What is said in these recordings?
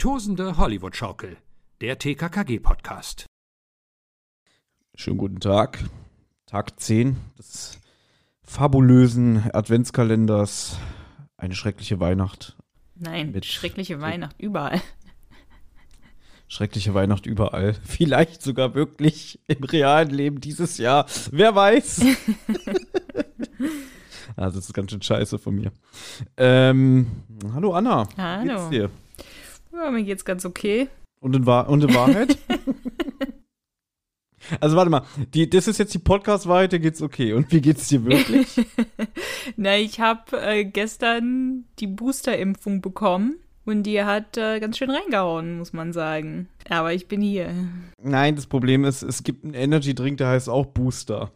Tosende Hollywood-Schaukel, der TKKG-Podcast. Schönen guten Tag. Tag 10 des fabulösen Adventskalenders. Eine schreckliche Weihnacht. Nein, Mit- schreckliche Weihnacht überall. Schreckliche Weihnacht überall. Vielleicht sogar wirklich im realen Leben dieses Jahr. Wer weiß. also, das ist ganz schön scheiße von mir. Ähm, hallo Anna. Wie Hallo. geht's dir? Ja, mir geht's ganz okay. Und in, Wahr und in Wahrheit? also, warte mal. Die, das ist jetzt die Podcast-Wahrheit, dir geht's okay. Und wie geht's dir wirklich? Na, ich habe äh, gestern die Booster-Impfung bekommen und die hat äh, ganz schön reingehauen, muss man sagen. Aber ich bin hier. Nein, das Problem ist, es gibt einen Energy-Drink, der heißt auch Booster.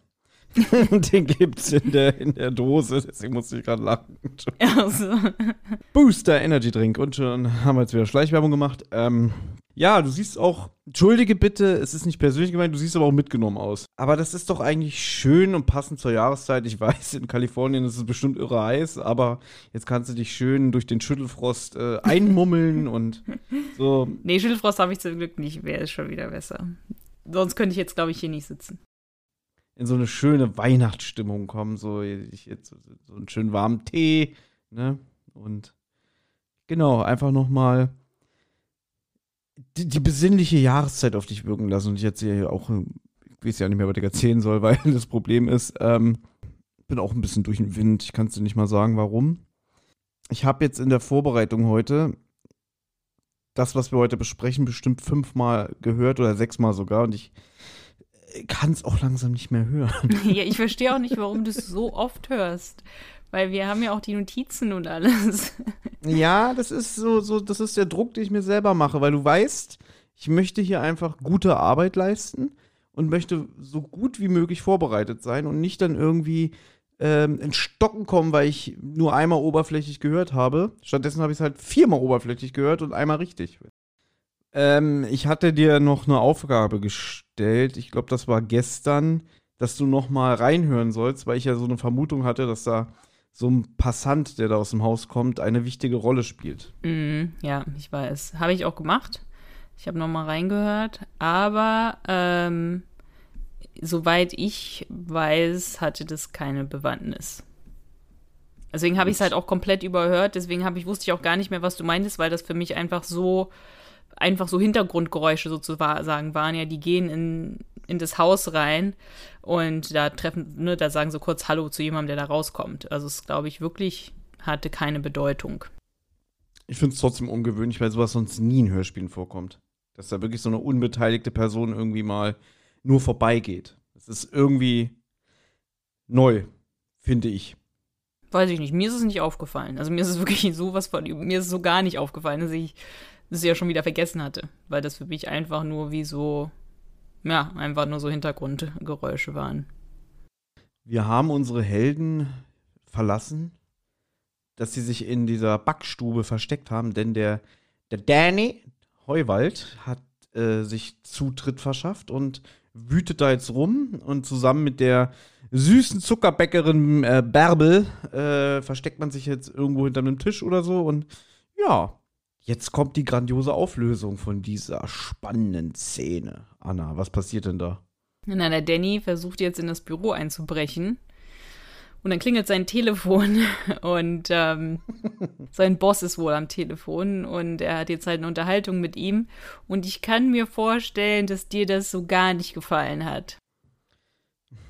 Den gibt's in der, in der Dose, deswegen musste ich gerade lachen. Also, Booster Energy Drink. Und schon haben wir jetzt wieder Schleichwerbung gemacht. Ähm, ja, du siehst auch, entschuldige bitte, es ist nicht persönlich gemeint, du siehst aber auch mitgenommen aus. Aber das ist doch eigentlich schön und passend zur Jahreszeit. Ich weiß, in Kalifornien ist es bestimmt irre heiß, aber jetzt kannst du dich schön durch den Schüttelfrost äh, einmummeln und so. nee, Schüttelfrost habe ich zum Glück nicht. Wäre es schon wieder besser. Sonst könnte ich jetzt, glaube ich, hier nicht sitzen. In so eine schöne Weihnachtsstimmung kommen, so ich jetzt so, einen schönen warmen Tee, ne? Und genau, einfach noch mal die, die besinnliche Jahreszeit auf dich wirken lassen und ich erzähle hier auch, ich weiß ja nicht mehr, was ich erzählen soll, weil das Problem ist, ähm, bin auch ein bisschen durch den Wind. Ich kann es dir nicht mal sagen, warum. Ich habe jetzt in der Vorbereitung heute das, was wir heute besprechen, bestimmt fünfmal gehört oder sechsmal sogar und ich kann es auch langsam nicht mehr hören. ja, ich verstehe auch nicht, warum du es so oft hörst. Weil wir haben ja auch die Notizen und alles. Ja, das ist so, so, das ist der Druck, den ich mir selber mache, weil du weißt, ich möchte hier einfach gute Arbeit leisten und möchte so gut wie möglich vorbereitet sein und nicht dann irgendwie ähm, in Stocken kommen, weil ich nur einmal oberflächlich gehört habe. Stattdessen habe ich es halt viermal oberflächlich gehört und einmal richtig. Ähm, ich hatte dir noch eine Aufgabe gestellt. Ich glaube, das war gestern, dass du noch mal reinhören sollst, weil ich ja so eine Vermutung hatte, dass da so ein Passant, der da aus dem Haus kommt, eine wichtige Rolle spielt. Mm, ja, ich weiß. Habe ich auch gemacht. Ich habe nochmal reingehört. Aber ähm, soweit ich weiß, hatte das keine Bewandtnis. Deswegen habe ich es halt auch komplett überhört. Deswegen habe ich wusste ich auch gar nicht mehr, was du meintest, weil das für mich einfach so einfach so Hintergrundgeräusche sozusagen waren. Ja, die gehen in, in das Haus rein und da treffen, ne, da sagen sie kurz Hallo zu jemandem, der da rauskommt. Also es glaube ich wirklich hatte keine Bedeutung. Ich finde es trotzdem ungewöhnlich, weil sowas sonst nie in Hörspielen vorkommt. Dass da wirklich so eine unbeteiligte Person irgendwie mal nur vorbeigeht. Das ist irgendwie neu, finde ich. Weiß ich nicht. Mir ist es nicht aufgefallen. Also mir ist es wirklich sowas von, mir ist es so gar nicht aufgefallen, dass ich das ja schon wieder vergessen hatte. Weil das für mich einfach nur wie so, ja, einfach nur so Hintergrundgeräusche waren. Wir haben unsere Helden verlassen, dass sie sich in dieser Backstube versteckt haben, denn der, der Danny Heuwald hat äh, sich Zutritt verschafft und wütet da jetzt rum und zusammen mit der süßen Zuckerbäckerin äh, Bärbel äh, versteckt man sich jetzt irgendwo hinter einem Tisch oder so und ja, jetzt kommt die grandiose Auflösung von dieser spannenden Szene. Anna, was passiert denn da? Na, der Danny versucht jetzt in das Büro einzubrechen. Und dann klingelt sein Telefon und ähm, sein Boss ist wohl am Telefon und er hat jetzt halt eine Unterhaltung mit ihm. Und ich kann mir vorstellen, dass dir das so gar nicht gefallen hat.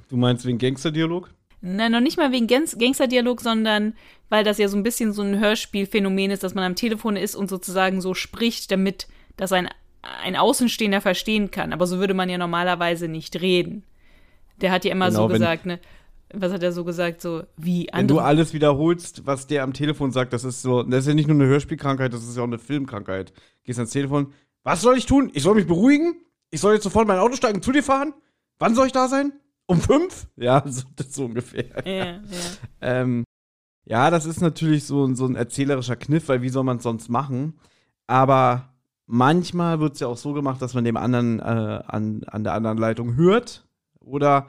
Du meinst wegen Gangsterdialog? Nein, noch nicht mal wegen Gangsterdialog, sondern weil das ja so ein bisschen so ein Hörspielphänomen ist, dass man am Telefon ist und sozusagen so spricht, damit das ein, ein Außenstehender verstehen kann. Aber so würde man ja normalerweise nicht reden. Der hat ja immer Genau, so gesagt, ne? Was hat er so gesagt? So wie Wenn du andere. alles wiederholst, was der am Telefon sagt, das ist so, das ist ja nicht nur eine Hörspielkrankheit, das ist ja auch eine Filmkrankheit. Gehst ans Telefon, was soll ich tun? Ich soll mich beruhigen? Ich soll jetzt sofort mein Auto steigen und zu dir fahren? Wann soll ich da sein? Um fünf? Ja, so, das ist so ungefähr. Ja, ja. Ähm, ja, das ist natürlich so, so ein erzählerischer Kniff, weil wie soll man es sonst machen? Aber manchmal wird es ja auch so gemacht, dass man dem anderen äh, an, an der anderen Leitung hört. Oder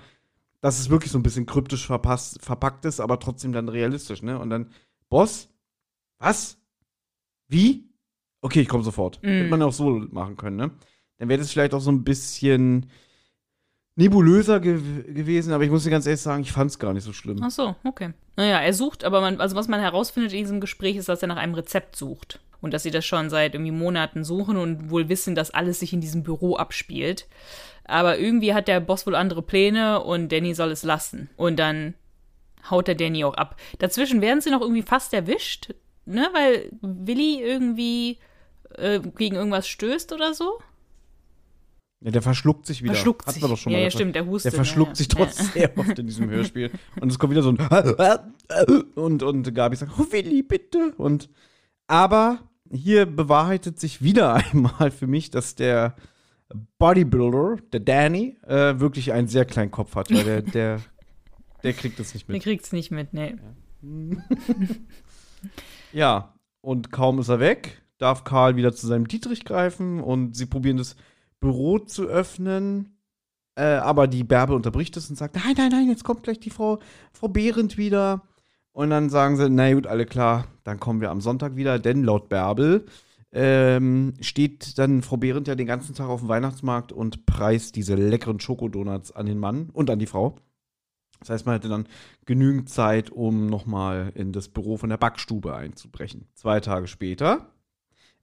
dass es wirklich so ein bisschen kryptisch verpasst, verpackt ist, aber trotzdem dann realistisch, ne? Und dann, Boss? Was? Wie? okay, ich komme sofort. Mm. Hätte man auch so machen können, ne? Dann wäre das vielleicht auch so ein bisschen nebulöser gew gewesen, aber ich muss dir ganz ehrlich sagen, ich fand es gar nicht so schlimm. Ach so, okay. Naja, er sucht, aber man, also was man herausfindet in diesem Gespräch ist, dass er nach einem Rezept sucht. Und dass sie das schon seit irgendwie Monaten suchen und wohl wissen, dass alles sich in diesem Büro abspielt. Aber irgendwie hat der Boss wohl andere Pläne und Danny soll es lassen. Und dann haut der Danny auch ab. Dazwischen werden sie noch irgendwie fast erwischt, ne? Weil Willi irgendwie äh, gegen irgendwas stößt oder so. Ja, der verschluckt sich wieder. Verschluckt Hatten sich. wir doch schon ja, mal ja, stimmt, der hustet. Der verschluckt ja, sich trotzdem sehr oft in diesem Hörspiel. Und es kommt wieder so ein und, und Gabi sagt, oh Willi, bitte. Und aber hier bewahrheitet sich wieder einmal für mich, dass der Bodybuilder, der Danny, äh, wirklich einen sehr kleinen Kopf hat, weil der, der, der kriegt das nicht Der mit. kriegt's nicht mit, ne. Ja, und kaum ist er weg, darf Karl wieder zu seinem Dietrich greifen und sie probieren das Büro zu öffnen. Äh, aber die Bärbe unterbricht es und sagt: Nein, nein, nein, jetzt kommt gleich die Frau, Frau Behrendt wieder. Und dann sagen sie: Na gut, alle klar, dann kommen wir am Sonntag wieder, denn laut Bärbel ähm, steht dann Frau Behrendt ja den ganzen Tag auf dem Weihnachtsmarkt und preist diese leckeren Schokodonuts an den Mann und an die Frau. Das heißt, man hätte dann genügend Zeit, um nochmal in das Büro von der Backstube einzubrechen. Zwei Tage später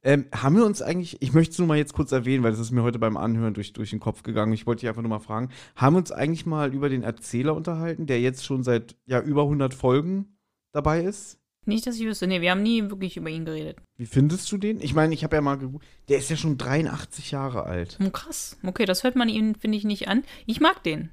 ähm, haben wir uns eigentlich, ich möchte es nur mal jetzt kurz erwähnen, weil das ist mir heute beim Anhören durch, durch den Kopf gegangen. Ich wollte dich einfach nur mal fragen, haben wir uns eigentlich mal über den Erzähler unterhalten, der jetzt schon seit ja, über 100 Folgen dabei ist? Nicht, dass ich wüsste. Nee, wir haben nie wirklich über ihn geredet. Wie findest du den? Ich meine, ich habe ja mal geguckt, der ist ja schon 83 Jahre alt. Oh, krass. Okay, das hört man ihm, finde ich, nicht an. Ich mag den.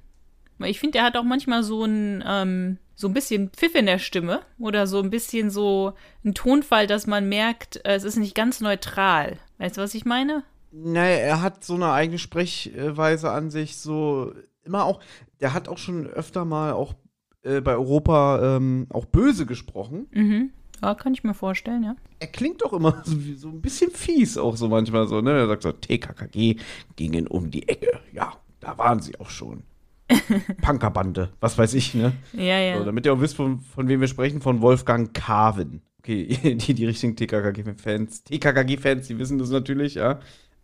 Weil ich finde, der hat auch manchmal so ein, ähm, so ein bisschen Pfiff in der Stimme oder so ein bisschen so ein Tonfall, dass man merkt, äh, es ist nicht ganz neutral. Weißt du, was ich meine? Naja, er hat so eine eigene Sprechweise an sich, so immer auch, der hat auch schon öfter mal auch äh, bei Europa ähm, auch böse gesprochen. Mhm. Ja, kann ich mir vorstellen, ja. Er klingt doch immer so, so ein bisschen fies, auch so manchmal so, ne? Er sagt so, TKKG gingen um die Ecke. Ja, da waren sie auch schon. Punkerbande, was weiß ich, ne? Ja, ja. So, damit ihr auch wisst, von, von wem wir sprechen, von Wolfgang Carven. Okay, die, die richtigen TKKG-Fans, TKKG-Fans, die wissen das natürlich, ja.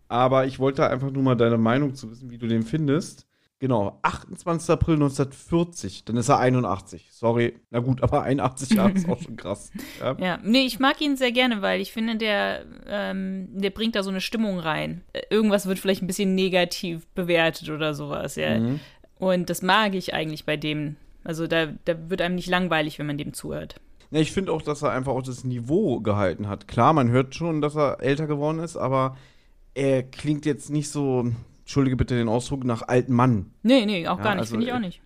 Aber ich wollte einfach nur mal deine Meinung zu wissen, wie du den findest. Genau, 28. April 1940, dann ist er 81. Sorry, na gut, aber 81 Jahre ist auch schon krass. Ja. Ja, nee, ich mag ihn sehr gerne, weil ich finde, der, ähm, der bringt da so eine Stimmung rein. Irgendwas wird vielleicht ein bisschen negativ bewertet oder sowas, ja. Mhm. Und das mag ich eigentlich bei dem. Also da, da wird einem nicht langweilig, wenn man dem zuhört. Ja, ich finde auch, dass er einfach auch das Niveau gehalten hat. Klar, man hört schon, dass er älter geworden ist, aber er klingt jetzt nicht so, entschuldige bitte den Ausdruck, nach alten Mann. Nee, nee, auch Ja, gar nicht, also, finde ich auch äh, nicht.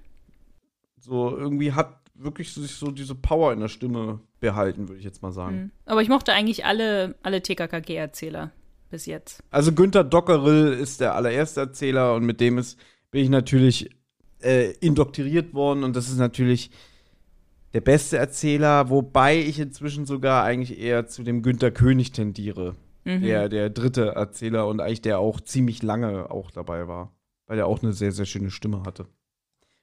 So, irgendwie hat wirklich sich so diese Power in der Stimme behalten, würde ich jetzt mal sagen. Mhm. Aber ich mochte eigentlich alle, alle TKKG-Erzähler bis jetzt. Also Günther Dockerill ist der allererste Erzähler und mit dem ist, bin ich natürlich äh, indoktriniert worden und das ist natürlich der beste Erzähler, wobei ich inzwischen sogar eigentlich eher zu dem Günther König tendiere. Mhm. Der, der dritte Erzähler und eigentlich der auch ziemlich lange auch dabei war, weil er auch eine sehr, sehr schöne Stimme hatte.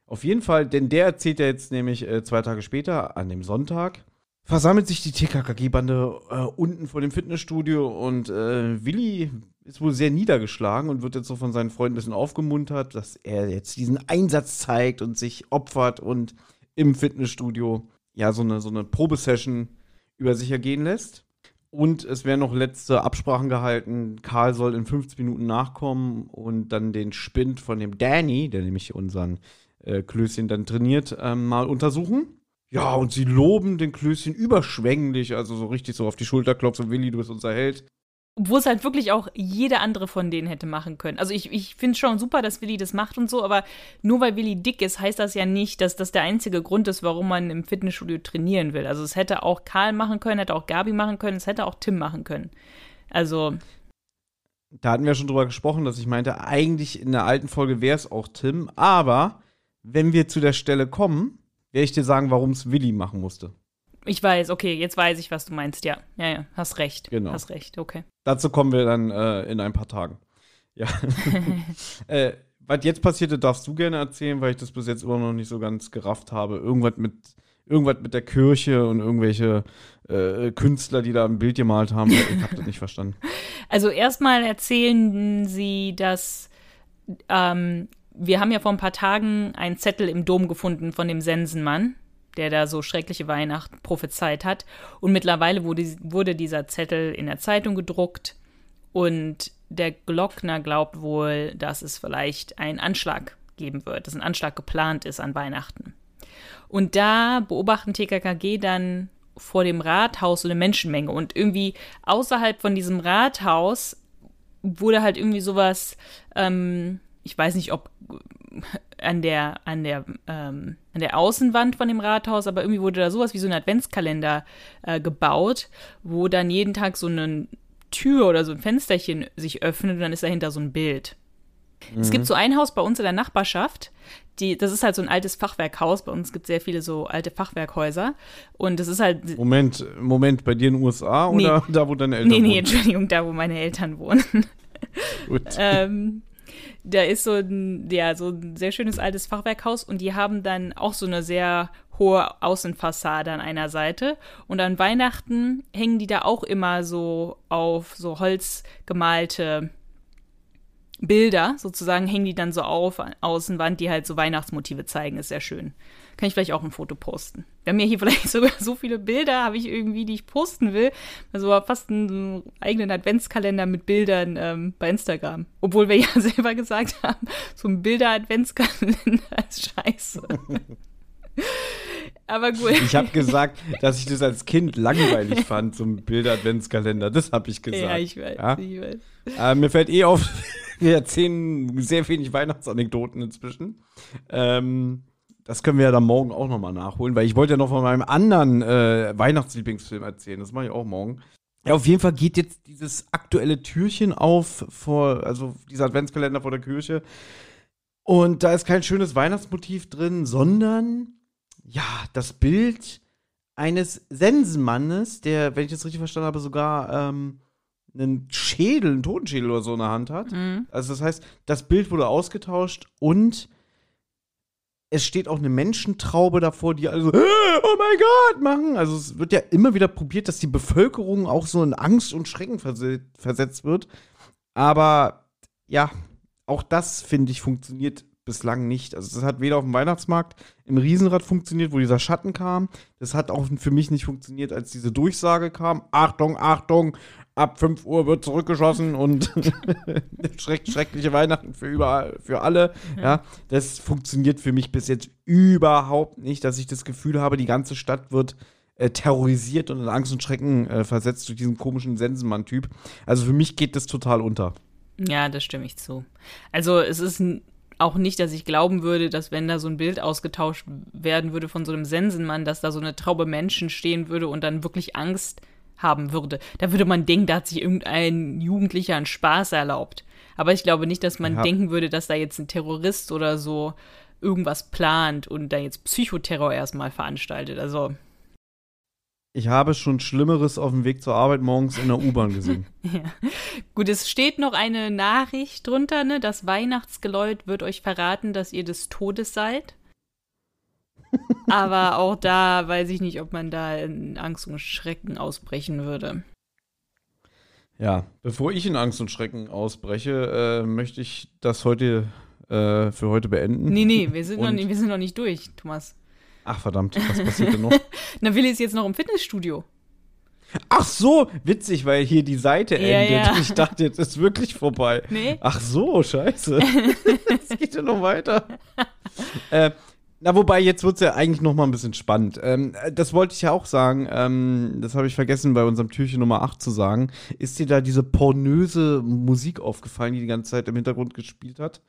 Auf jeden Fall, denn der erzählt ja jetzt nämlich äh, zwei Tage später, an dem Sonntag, versammelt sich die TKKG-Bande äh, unten vor dem Fitnessstudio und äh, Willi ist wohl sehr niedergeschlagen und wird jetzt so von seinen Freunden ein bisschen aufgemuntert, dass er jetzt diesen Einsatz zeigt und sich opfert und im Fitnessstudio ja so eine, so eine Probesession über sich ergehen lässt. Und es werden noch letzte Absprachen gehalten. Karl soll in 15 Minuten nachkommen und dann den Spind von dem Danny, der nämlich unseren äh, Klößchen dann trainiert, ähm, mal untersuchen. Ja, und sie loben den Klößchen überschwänglich, also so richtig so auf die Schulter klopfen, Willi, du bist unser Held. Obwohl es halt wirklich auch jede andere von denen hätte machen können. Also ich, ich finde schon super, dass Willi das macht und so, aber nur weil Willi dick ist, heißt das ja nicht, dass das der einzige Grund ist, warum man im Fitnessstudio trainieren will. Also es hätte auch Karl machen können, hätte auch Gabi machen können, es hätte auch Tim machen können. Also, Da hatten wir schon drüber gesprochen, dass ich meinte, eigentlich in der alten Folge wäre es auch Tim, aber wenn wir zu der Stelle kommen, werde ich dir sagen, warum es Willi machen musste. ich weiß, okay, jetzt weiß ich, was du meinst, ja. Ja, ja, hast recht. Genau. Hast recht, okay. Dazu kommen wir dann äh, in ein paar Tagen. Ja. äh, was jetzt passierte, darfst du gerne erzählen, weil ich das bis jetzt immer noch nicht so ganz gerafft habe. Irgendwas mit, irgendwas mit der Kirche und irgendwelche äh, Künstler, die da ein Bild gemalt haben. Ich habe das nicht verstanden. Also erstmal erzählen sie, dass ähm, wir haben ja vor ein paar Tagen einen Zettel im Dom gefunden von dem Sensenmann, der da so schreckliche Weihnachten prophezeit hat. Und mittlerweile wurde, wurde dieser Zettel in der Zeitung gedruckt und der Glockner glaubt wohl, dass es vielleicht einen Anschlag geben wird, dass ein Anschlag geplant ist an Weihnachten. Und da beobachten TKKG dann vor dem Rathaus so eine Menschenmenge und irgendwie außerhalb von diesem Rathaus wurde halt irgendwie sowas, ähm, ich weiß nicht, ob an der, an der, ähm, an der Außenwand von dem Rathaus, aber irgendwie wurde da sowas wie so ein Adventskalender äh, gebaut, wo dann jeden Tag so eine Tür oder so ein Fensterchen sich öffnet und dann ist dahinter so ein Bild. Mhm. Es gibt mhm. so ein Haus bei uns in der Nachbarschaft, die, das ist halt so ein altes Fachwerkhaus. Bei uns gibt es sehr viele so alte Fachwerkhäuser. Und das ist halt. Moment, Moment, bei dir in den USA nee. oder da, wo deine Eltern wohnen? Nee, nee, Entschuldigung, da, wo meine Eltern wohnen. Gut. ähm, da ist so ein, ja, so ein sehr schönes altes Fachwerkhaus und die haben dann auch so eine sehr hohe Außenfassade an einer Seite. Und an Weihnachten hängen die da auch immer so auf so holzgemalte Bilder, sozusagen, hängen die dann so auf, Außenwand, die halt so Weihnachtsmotive zeigen. Ist sehr schön. Kann ich vielleicht auch ein Foto posten. Wir haben ja hier vielleicht sogar so viele Bilder, habe ich irgendwie, die ich posten will. Also fast einen eigenen Adventskalender mit Bildern ähm, bei Instagram. Obwohl wir ja selber gesagt haben, so ein Bilder-Adventskalender ist scheiße. Aber gut. Ich habe gesagt, dass ich das als Kind langweilig fand, so ein Bilder-Adventskalender. Das habe ich gesagt. Ja, ich weiß. Ja? Ich weiß. Äh, mir fällt eh auf, wir erzählen sehr wenig Weihnachtsanekdoten inzwischen. Ähm, das können wir ja dann morgen auch nochmal nachholen, weil ich wollte ja noch von meinem anderen äh, Weihnachtslieblingsfilm erzählen. Das mache ich auch morgen. Ja, auf jeden Fall geht jetzt dieses aktuelle Türchen auf vor, also dieser Adventskalender vor der Kirche. Und da ist kein schönes Weihnachtsmotiv drin, sondern ja, das Bild eines Sensenmannes, der, wenn ich das richtig verstanden habe, sogar ähm, einen Schädel, einen Totenschädel oder so in der Hand hat. Mhm. Also das heißt, das Bild wurde ausgetauscht und es steht auch eine Menschentraube davor, die also, oh mein Gott, machen. Also es wird ja immer wieder probiert, dass die Bevölkerung auch so in Angst und Schrecken versetzt wird. Aber ja, auch das, finde ich, funktioniert bislang nicht. Also das hat weder auf dem Weihnachtsmarkt im Riesenrad funktioniert, wo dieser Schatten kam. Das hat auch für mich nicht funktioniert, als diese Durchsage kam. Achtung, Achtung, ab 5 Uhr wird zurückgeschossen und schreck, schreckliche Weihnachten für überall, für alle. Ja. das funktioniert für mich bis jetzt überhaupt nicht, dass ich das Gefühl habe, die ganze Stadt wird äh, terrorisiert und in Angst und Schrecken äh, versetzt durch diesen komischen Sensenmann-Typ. Also für mich geht das total unter. Ja, das stimme ich zu. Also es ist auch nicht, dass ich glauben würde, dass wenn da so ein Bild ausgetauscht werden würde von so einem Sensenmann, dass da so eine Traube Menschen stehen würde und dann wirklich Angst haben würde. Da würde man denken, da hat sich irgendein Jugendlicher einen Spaß erlaubt. Aber ich glaube nicht, dass man ja. denken würde, dass da jetzt ein Terrorist oder so irgendwas plant und da jetzt Psychoterror erstmal veranstaltet. Also. Ich habe schon Schlimmeres auf dem Weg zur Arbeit morgens in der U-Bahn gesehen. ja. Gut, es steht noch eine Nachricht drunter, ne? Das Weihnachtsgeläut wird euch verraten, dass ihr des Todes seid. Aber auch da weiß ich nicht, ob man da in Angst und Schrecken ausbrechen würde. Ja, bevor ich in Angst und Schrecken ausbreche, äh, möchte ich das heute äh, für heute beenden. Nee, nee, wir sind, noch, nicht, wir sind noch nicht durch, Thomas. Ach verdammt, was passiert denn noch? Na, Willi ist jetzt noch im Fitnessstudio. Ach so, witzig, weil hier die Seite ja, endet. Ja. Ich dachte, jetzt ist wirklich vorbei. Nee. Ach so, scheiße. Es geht ja noch weiter. äh, na, wobei, jetzt wird es ja eigentlich noch mal ein bisschen spannend. Ähm, das wollte ich ja auch sagen, ähm, das habe ich vergessen bei unserem Türchen Nummer 8 zu sagen. Ist dir da diese pornöse Musik aufgefallen, die die ganze Zeit im Hintergrund gespielt hat?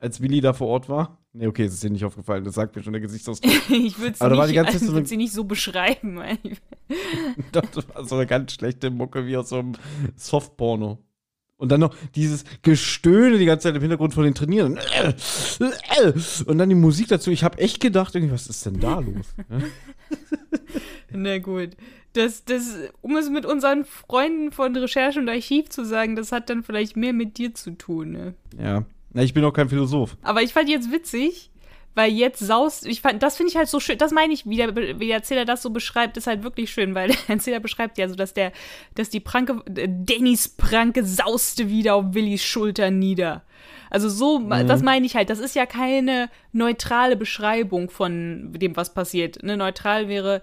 Als Willi da vor Ort war? Nee, okay, es ist dir nicht aufgefallen, das sagt mir schon der Gesichtsausdruck. ich würde sie, nicht, sie nicht so beschreiben. das war so eine ganz schlechte Mucke wie aus so einem Softporno. Und dann noch dieses Gestöhne die ganze Zeit im Hintergrund von den Trainieren. Und dann die Musik dazu. Ich habe echt gedacht, irgendwie, was ist denn da los? Na gut. Das, das, um es mit unseren Freunden von Recherche und Archiv zu sagen, das hat dann vielleicht mehr mit dir zu tun. Ne? Ja. Na, ich bin auch kein Philosoph. Aber ich fand jetzt witzig, weil jetzt saust, ich fand, das finde ich halt so schön, das meine ich, wie der, wie der Erzähler das so beschreibt, ist halt wirklich schön, weil der Erzähler beschreibt ja so, dass der, dass die Pranke, Dannys Pranke sauste wieder auf Willis Schulter nieder. Also so, mhm. das meine ich halt, das ist ja keine neutrale Beschreibung von dem, was passiert. Ne, neutral wäre,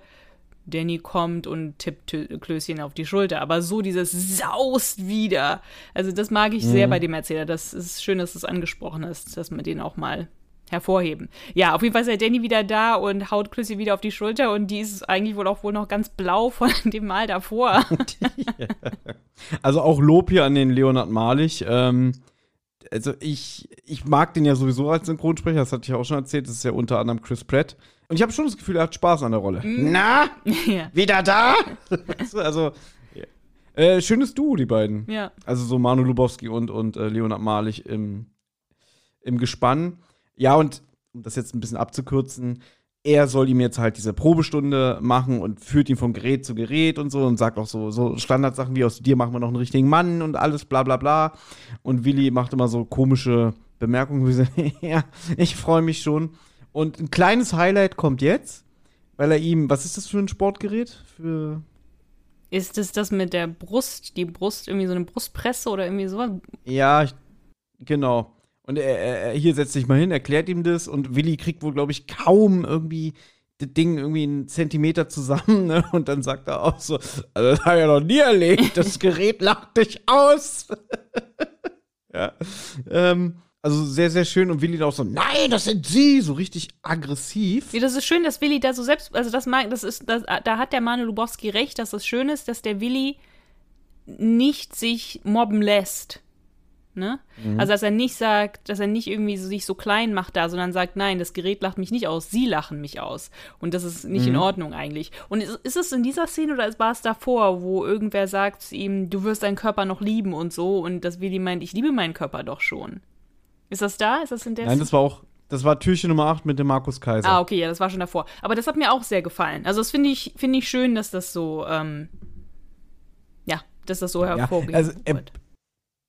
Danny kommt und tippt Klößchen auf die Schulter. Aber so dieses saust wieder. Also das mag ich mhm. sehr bei dem Erzähler. Das ist schön, dass du es angesprochen hast, dass man den auch mal hervorheben. Ja, auf jeden Fall ist der Danny wieder da und haut Klößchen wieder auf die Schulter und die ist eigentlich wohl auch wohl noch ganz blau von dem Mal davor. also auch Lob hier an den Leonard Malig. Ähm, also ich, ich mag den ja sowieso als Synchronsprecher, das hatte ich auch schon erzählt, das ist ja unter anderem Chris Pratt. Und ich habe schon das Gefühl, er hat Spaß an der Rolle. Mhm. Na? Ja. Wieder da? also, äh, schönes Duo, die beiden. Ja. Also so Manu Lubowski und, und äh, Leonard Malig im, im Gespann. Ja, und um das jetzt ein bisschen abzukürzen, er soll ihm jetzt halt diese Probestunde machen und führt ihn von Gerät zu Gerät und so und sagt auch so, so Standardsachen wie aus dir machen wir noch einen richtigen Mann und alles bla bla bla. Und Willi macht immer so komische Bemerkungen wie so, ja, ich freue mich schon. Und ein kleines Highlight kommt jetzt, weil er ihm, was ist das für ein Sportgerät? Für ist es das mit der Brust, die Brust, irgendwie so eine Brustpresse oder irgendwie sowas? Ja, ich, genau. Und er, er, hier setzt sich mal hin, erklärt ihm das und Willi kriegt wohl, glaube ich, kaum irgendwie das Ding irgendwie einen Zentimeter zusammen, ne? Und dann sagt er auch so, also das habe ich ja noch nie erlebt, das Gerät lacht dich aus. ja. Ähm, also sehr, sehr schön und Willi da auch so, nein, das sind sie, so richtig aggressiv. Ja, das ist schön, dass Willi da so selbst, also das mag, das ist, das, da hat der Manu Lubowski recht, dass das schön ist, dass der Willi nicht sich mobben lässt. Ne? Mhm. Also, dass er nicht sagt, dass er nicht irgendwie so, sich so klein macht da, sondern sagt, nein, das Gerät lacht mich nicht aus, sie lachen mich aus. Und das ist nicht mhm. in Ordnung eigentlich. Und ist, ist, es in dieser Szene oder war es davor, wo irgendwer sagt ihm, du wirst deinen Körper noch lieben und so und das Willi meint, ich liebe meinen Körper doch schon. Ist das da? Ist das in der Nein, das war auch, das war Türchen Nummer 8 mit dem Markus Kaiser. Ah, okay, ja, das war schon davor. Aber das hat mir auch sehr gefallen. Also, das finde ich, find ich schön, dass das so, ähm, ja, dass das so hervorgeht. Ja, also, er,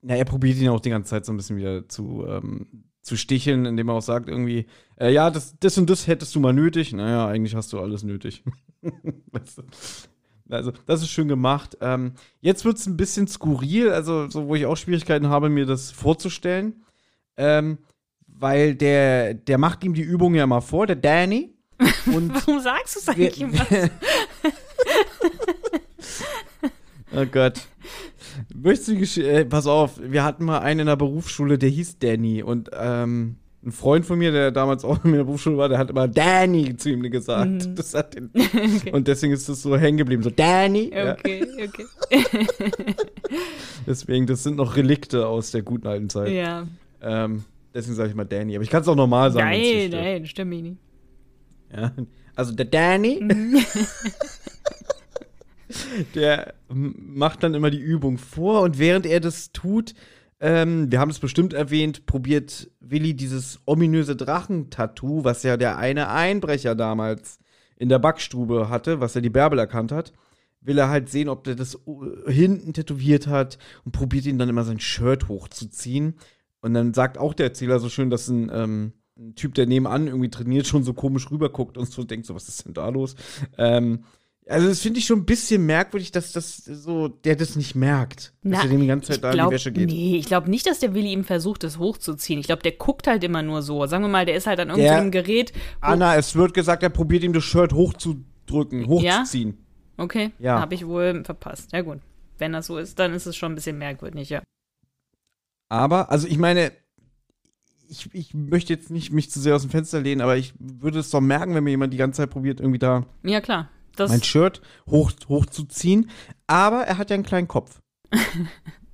ja, er probiert ihn auch die ganze Zeit so ein bisschen wieder zu, ähm, zu sticheln, indem er auch sagt, irgendwie, äh, ja, das, das und das hättest du mal nötig. Naja, eigentlich hast du alles nötig. also, das ist schön gemacht. Ähm, jetzt wird es ein bisschen skurril, also, so, wo ich auch Schwierigkeiten habe, mir das vorzustellen. Ähm, weil der, der macht ihm die Übung ja mal vor, der Danny. Und Warum sagst du es eigentlich immer? oh Gott. Möchtest du die äh, pass auf, wir hatten mal einen in der Berufsschule, der hieß Danny und ähm, ein Freund von mir, der damals auch in der Berufsschule war, der hat immer Danny zu ihm gesagt. Mhm. Das hat den, okay. Und deswegen ist das so hängen geblieben, so Danny. Okay, ja. okay. deswegen, das sind noch Relikte aus der guten alten Zeit. Ja. Ähm, deswegen sage ich mal Danny, aber ich kann es auch normal sagen. Nein, nein, stimmt mich nicht. Ja, also der Danny. Der macht dann immer die Übung vor und während er das tut, ähm, wir haben es bestimmt erwähnt, probiert Willi dieses ominöse Drachentattoo, was ja der eine Einbrecher damals in der Backstube hatte, was er die Bärbel erkannt hat, will er halt sehen, ob der das hinten tätowiert hat und probiert ihn dann immer sein Shirt hochzuziehen. Und dann sagt auch der Erzähler so schön, dass ein, ähm, ein Typ, der nebenan irgendwie trainiert, schon so komisch rüberguckt und so denkt, so, was ist denn da los? Ähm, also das finde ich schon ein bisschen merkwürdig, dass das so, der das nicht merkt, Na, dass er dem die ganze Zeit da glaub, in die Wäsche geht. Nee, ich glaube nicht, dass der Willi ihm versucht, das hochzuziehen. Ich glaube, der guckt halt immer nur so. Sagen wir mal, der ist halt an irgendeinem Gerät. Anna, es wird gesagt, er probiert ihm das Shirt hochzudrücken, hochzuziehen. Ja? Okay, ja. habe ich wohl verpasst. Ja gut, wenn das so ist, dann ist es schon ein bisschen merkwürdig, ja. Aber, also ich meine, ich, ich möchte jetzt nicht mich zu sehr aus dem Fenster lehnen, aber ich würde es doch merken, wenn mir jemand die ganze Zeit probiert, irgendwie da. Ja, klar das mein Shirt hoch, hochzuziehen. Aber er hat ja einen kleinen Kopf.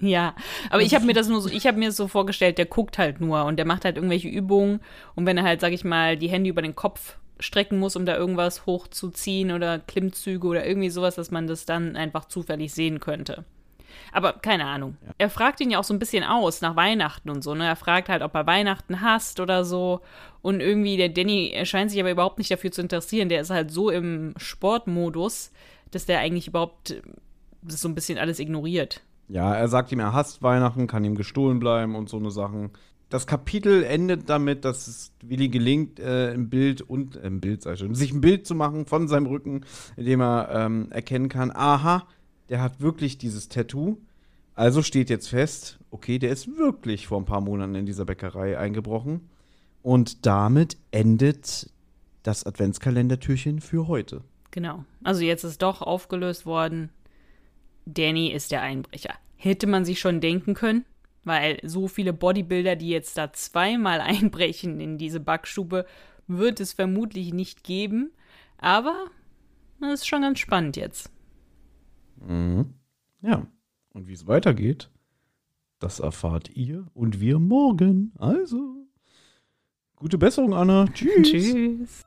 ja, aber ich habe mir das nur so, ich habe mir so vorgestellt, der guckt halt nur und der macht halt irgendwelche Übungen und wenn er halt, sag ich mal, die Hände über den Kopf strecken muss, um da irgendwas hochzuziehen oder Klimmzüge oder irgendwie sowas, dass man das dann einfach zufällig sehen könnte. Aber keine Ahnung. Ja. Er fragt ihn ja auch so ein bisschen aus nach Weihnachten und so. Ne? Er fragt halt, ob er Weihnachten hasst oder so. Und irgendwie, der Danny scheint sich aber überhaupt nicht dafür zu interessieren. Der ist halt so im Sportmodus, dass der eigentlich überhaupt das so ein bisschen alles ignoriert. Ja, er sagt ihm, er hasst Weihnachten, kann ihm gestohlen bleiben und so eine Sachen. das Kapitel endet damit, dass es Willi gelingt, äh, ein Bild und äh, ein Bild, schon, sich ein Bild zu machen von seinem Rücken, in dem er ähm, erkennen kann, aha, der hat wirklich dieses Tattoo. Also steht jetzt fest, okay, der ist wirklich vor ein paar Monaten in dieser Bäckerei eingebrochen. Und damit endet das Adventskalendertürchen für heute. Genau. Also jetzt ist doch aufgelöst worden. Danny ist der Einbrecher. Hätte man sich schon denken können, weil so viele Bodybuilder, die jetzt da zweimal einbrechen in diese Backstube, wird es vermutlich nicht geben. Aber das ist schon ganz spannend jetzt. Mhm. Ja. Und wie es weitergeht, das erfahrt ihr und wir morgen. Also, gute Besserung, Anna. Tschüss. Tschüss.